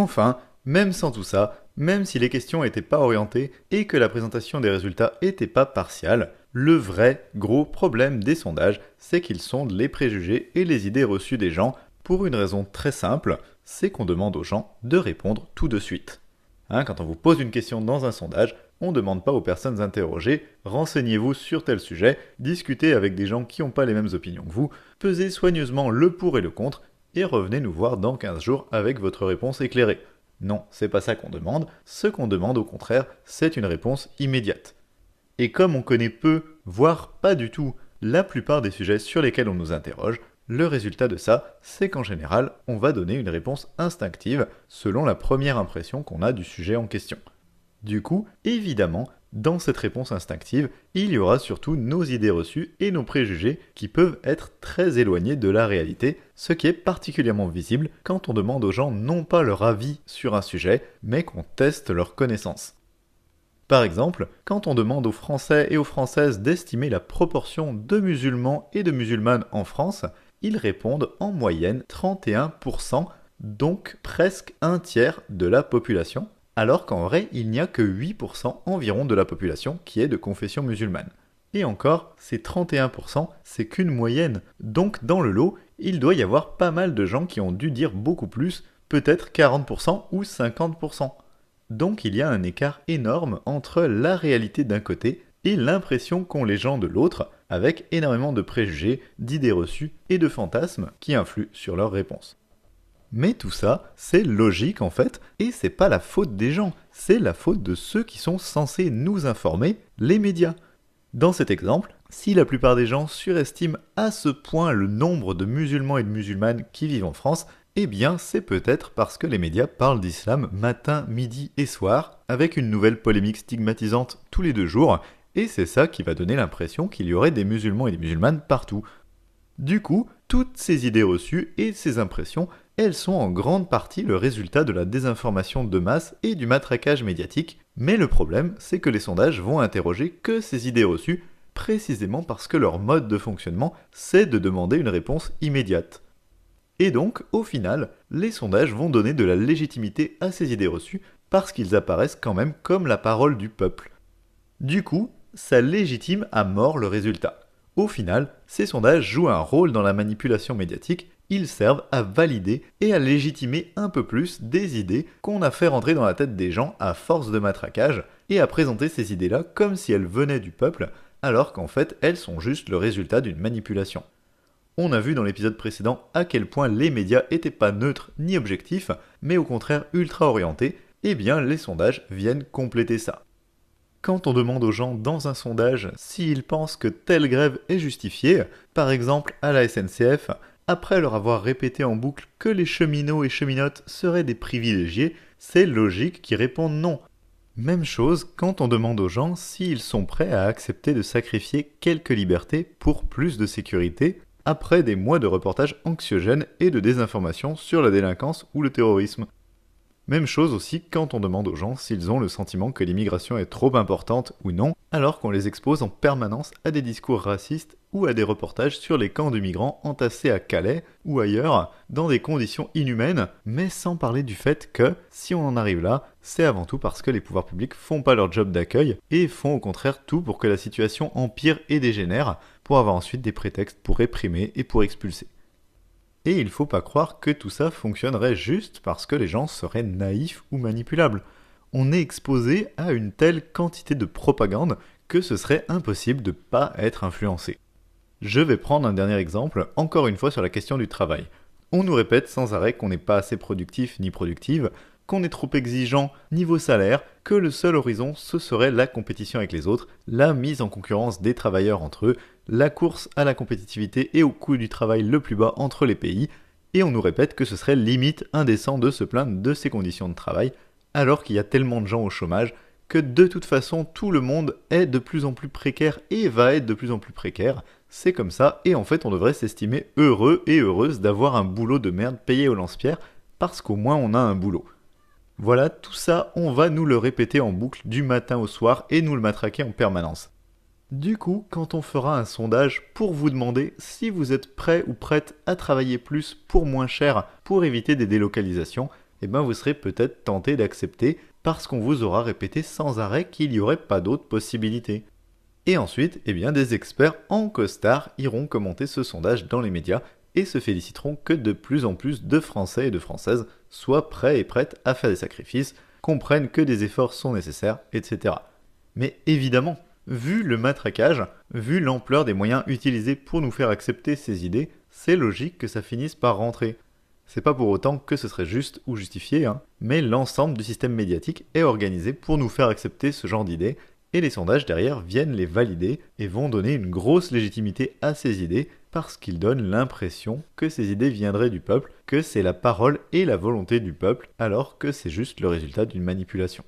Enfin, même sans tout ça, même si les questions n'étaient pas orientées et que la présentation des résultats n'était pas partiale, le vrai gros problème des sondages, c'est qu'ils sondent les préjugés et les idées reçues des gens pour une raison très simple, c'est qu'on demande aux gens de répondre tout de suite. Hein, quand on vous pose une question dans un sondage, on ne demande pas aux personnes interrogées renseignez-vous sur tel sujet, discutez avec des gens qui n'ont pas les mêmes opinions que vous, pesez soigneusement le pour et le contre, et revenez nous voir dans 15 jours avec votre réponse éclairée. Non, c'est pas ça qu'on demande. Ce qu'on demande au contraire, c'est une réponse immédiate. Et comme on connaît peu, voire pas du tout, la plupart des sujets sur lesquels on nous interroge, le résultat de ça, c'est qu'en général, on va donner une réponse instinctive selon la première impression qu'on a du sujet en question. Du coup, évidemment, dans cette réponse instinctive, il y aura surtout nos idées reçues et nos préjugés qui peuvent être très éloignés de la réalité, ce qui est particulièrement visible quand on demande aux gens non pas leur avis sur un sujet, mais qu'on teste leurs connaissances. Par exemple, quand on demande aux Français et aux Françaises d'estimer la proportion de musulmans et de musulmanes en France, ils répondent en moyenne 31%, donc presque un tiers de la population, alors qu'en vrai, il n'y a que 8% environ de la population qui est de confession musulmane. Et encore, ces 31%, c'est qu'une moyenne. Donc dans le lot, il doit y avoir pas mal de gens qui ont dû dire beaucoup plus, peut-être 40% ou 50%. Donc il y a un écart énorme entre la réalité d'un côté et l'impression qu'ont les gens de l'autre, avec énormément de préjugés, d'idées reçues et de fantasmes qui influent sur leurs réponses. Mais tout ça, c'est logique en fait, et c'est pas la faute des gens, c'est la faute de ceux qui sont censés nous informer, les médias. Dans cet exemple, si la plupart des gens surestiment à ce point le nombre de musulmans et de musulmanes qui vivent en France, eh bien c'est peut-être parce que les médias parlent d'islam matin, midi et soir, avec une nouvelle polémique stigmatisante tous les deux jours, et c'est ça qui va donner l'impression qu'il y aurait des musulmans et des musulmanes partout. Du coup, toutes ces idées reçues et ces impressions elles sont en grande partie le résultat de la désinformation de masse et du matraquage médiatique, mais le problème, c'est que les sondages vont interroger que ces idées reçues, précisément parce que leur mode de fonctionnement, c'est de demander une réponse immédiate. Et donc, au final, les sondages vont donner de la légitimité à ces idées reçues parce qu'ils apparaissent quand même comme la parole du peuple. Du coup, ça légitime à mort le résultat. Au final, ces sondages jouent un rôle dans la manipulation médiatique ils servent à valider et à légitimer un peu plus des idées qu'on a fait rentrer dans la tête des gens à force de matraquage, et à présenter ces idées-là comme si elles venaient du peuple, alors qu'en fait elles sont juste le résultat d'une manipulation. On a vu dans l'épisode précédent à quel point les médias étaient pas neutres ni objectifs, mais au contraire ultra orientés, et eh bien les sondages viennent compléter ça. Quand on demande aux gens dans un sondage s'ils pensent que telle grève est justifiée, par exemple à la SNCF, après leur avoir répété en boucle que les cheminots et cheminotes seraient des privilégiés, c'est logique qu'ils répondent non. Même chose quand on demande aux gens s'ils sont prêts à accepter de sacrifier quelques libertés pour plus de sécurité, après des mois de reportages anxiogènes et de désinformation sur la délinquance ou le terrorisme. Même chose aussi quand on demande aux gens s'ils ont le sentiment que l'immigration est trop importante ou non, alors qu'on les expose en permanence à des discours racistes ou à des reportages sur les camps de migrants entassés à Calais ou ailleurs dans des conditions inhumaines, mais sans parler du fait que, si on en arrive là, c'est avant tout parce que les pouvoirs publics font pas leur job d'accueil et font au contraire tout pour que la situation empire et dégénère, pour avoir ensuite des prétextes pour réprimer et pour expulser. Et il faut pas croire que tout ça fonctionnerait juste parce que les gens seraient naïfs ou manipulables. On est exposé à une telle quantité de propagande que ce serait impossible de pas être influencé. Je vais prendre un dernier exemple, encore une fois sur la question du travail. On nous répète sans arrêt qu'on n'est pas assez productif ni productive, qu'on est trop exigeant niveau salaire, que le seul horizon ce serait la compétition avec les autres, la mise en concurrence des travailleurs entre eux, la course à la compétitivité et au coût du travail le plus bas entre les pays, et on nous répète que ce serait limite indécent de se plaindre de ces conditions de travail, alors qu'il y a tellement de gens au chômage que de toute façon tout le monde est de plus en plus précaire et va être de plus en plus précaire, c'est comme ça, et en fait on devrait s'estimer heureux et heureuse d'avoir un boulot de merde payé au lance-pierre, parce qu'au moins on a un boulot. Voilà, tout ça, on va nous le répéter en boucle du matin au soir et nous le matraquer en permanence. Du coup, quand on fera un sondage pour vous demander si vous êtes prêt ou prête à travailler plus pour moins cher pour éviter des délocalisations, eh ben vous serez peut-être tenté d'accepter parce qu'on vous aura répété sans arrêt qu'il n'y aurait pas d'autre possibilité. Et ensuite, eh bien, des experts en costard iront commenter ce sondage dans les médias et se féliciteront que de plus en plus de Français et de Françaises soient prêts et prêtes à faire des sacrifices, comprennent que des efforts sont nécessaires, etc. Mais évidemment, vu le matraquage, vu l'ampleur des moyens utilisés pour nous faire accepter ces idées, c'est logique que ça finisse par rentrer. C'est pas pour autant que ce serait juste ou justifié, hein, mais l'ensemble du système médiatique est organisé pour nous faire accepter ce genre d'idées, et les sondages derrière viennent les valider et vont donner une grosse légitimité à ces idées parce qu'ils donnent l'impression que ces idées viendraient du peuple, que c'est la parole et la volonté du peuple, alors que c'est juste le résultat d'une manipulation.